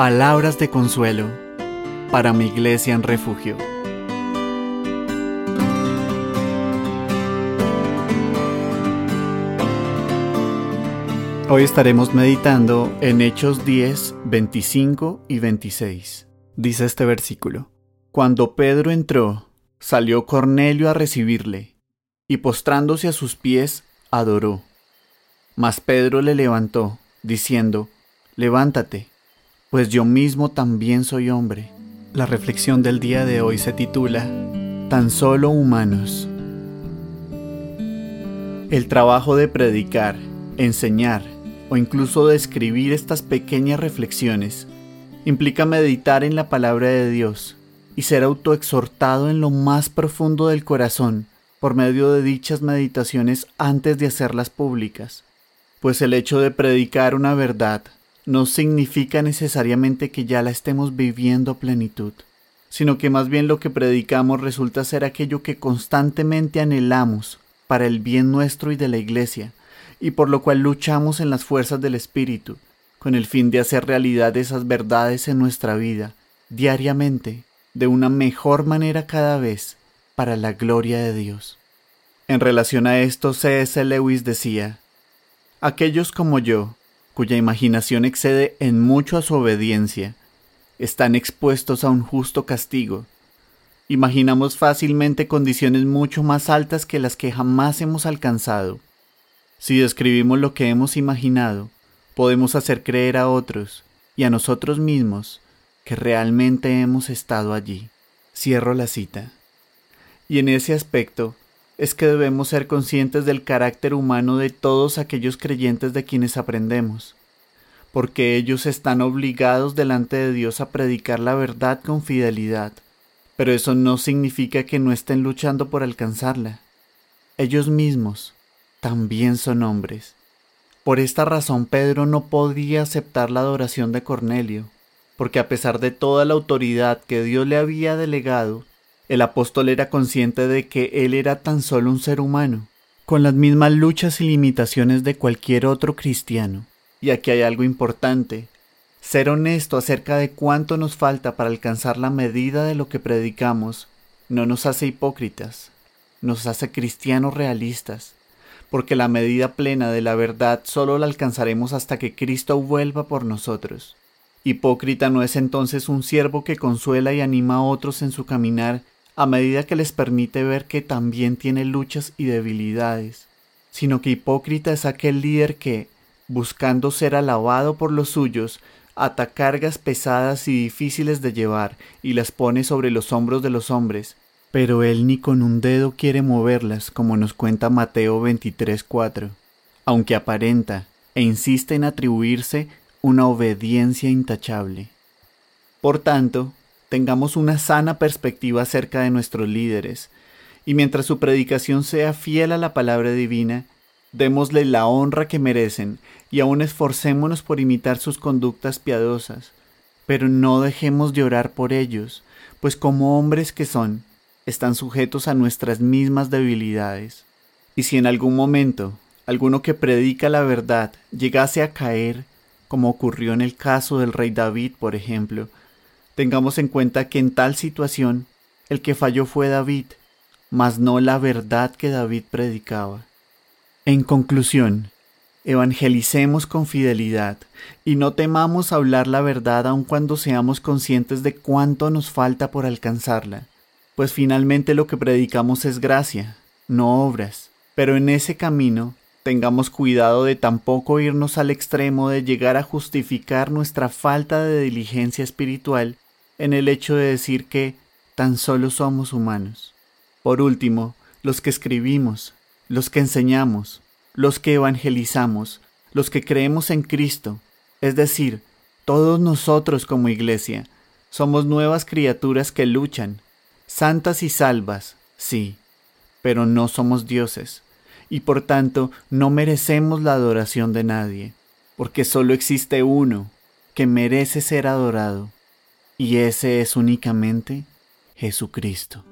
Palabras de consuelo para mi iglesia en refugio. Hoy estaremos meditando en Hechos 10, 25 y 26. Dice este versículo. Cuando Pedro entró, salió Cornelio a recibirle, y postrándose a sus pies, adoró. Mas Pedro le levantó, diciendo, Levántate, pues yo mismo también soy hombre. La reflexión del día de hoy se titula Tan solo humanos. El trabajo de predicar, enseñar o incluso de escribir estas pequeñas reflexiones implica meditar en la palabra de Dios y ser autoexhortado en lo más profundo del corazón por medio de dichas meditaciones antes de hacerlas públicas, pues el hecho de predicar una verdad no significa necesariamente que ya la estemos viviendo a plenitud, sino que más bien lo que predicamos resulta ser aquello que constantemente anhelamos para el bien nuestro y de la Iglesia, y por lo cual luchamos en las fuerzas del Espíritu, con el fin de hacer realidad esas verdades en nuestra vida, diariamente, de una mejor manera cada vez, para la gloria de Dios. En relación a esto, C.S. Lewis decía, Aquellos como yo, cuya imaginación excede en mucho a su obediencia, están expuestos a un justo castigo. Imaginamos fácilmente condiciones mucho más altas que las que jamás hemos alcanzado. Si describimos lo que hemos imaginado, podemos hacer creer a otros y a nosotros mismos que realmente hemos estado allí. Cierro la cita. Y en ese aspecto, es que debemos ser conscientes del carácter humano de todos aquellos creyentes de quienes aprendemos, porque ellos están obligados delante de Dios a predicar la verdad con fidelidad, pero eso no significa que no estén luchando por alcanzarla. Ellos mismos también son hombres. Por esta razón Pedro no podía aceptar la adoración de Cornelio, porque a pesar de toda la autoridad que Dios le había delegado, el apóstol era consciente de que él era tan solo un ser humano, con las mismas luchas y limitaciones de cualquier otro cristiano. Y aquí hay algo importante. Ser honesto acerca de cuánto nos falta para alcanzar la medida de lo que predicamos no nos hace hipócritas, nos hace cristianos realistas, porque la medida plena de la verdad solo la alcanzaremos hasta que Cristo vuelva por nosotros. Hipócrita no es entonces un siervo que consuela y anima a otros en su caminar a medida que les permite ver que también tiene luchas y debilidades, sino que hipócrita es aquel líder que, buscando ser alabado por los suyos, ata cargas pesadas y difíciles de llevar y las pone sobre los hombros de los hombres, pero él ni con un dedo quiere moverlas, como nos cuenta Mateo 23:4, aunque aparenta e insiste en atribuirse una obediencia intachable. Por tanto, tengamos una sana perspectiva acerca de nuestros líderes, y mientras su predicación sea fiel a la palabra divina, démosle la honra que merecen y aún esforcémonos por imitar sus conductas piadosas, pero no dejemos de orar por ellos, pues como hombres que son, están sujetos a nuestras mismas debilidades. Y si en algún momento alguno que predica la verdad llegase a caer, como ocurrió en el caso del rey David, por ejemplo, Tengamos en cuenta que en tal situación el que falló fue David, mas no la verdad que David predicaba. En conclusión, evangelicemos con fidelidad y no temamos hablar la verdad aun cuando seamos conscientes de cuánto nos falta por alcanzarla, pues finalmente lo que predicamos es gracia, no obras, pero en ese camino tengamos cuidado de tampoco irnos al extremo de llegar a justificar nuestra falta de diligencia espiritual en el hecho de decir que tan solo somos humanos. Por último, los que escribimos, los que enseñamos, los que evangelizamos, los que creemos en Cristo, es decir, todos nosotros como iglesia, somos nuevas criaturas que luchan, santas y salvas, sí, pero no somos dioses, y por tanto no merecemos la adoración de nadie, porque solo existe uno que merece ser adorado, y ese es únicamente Jesucristo.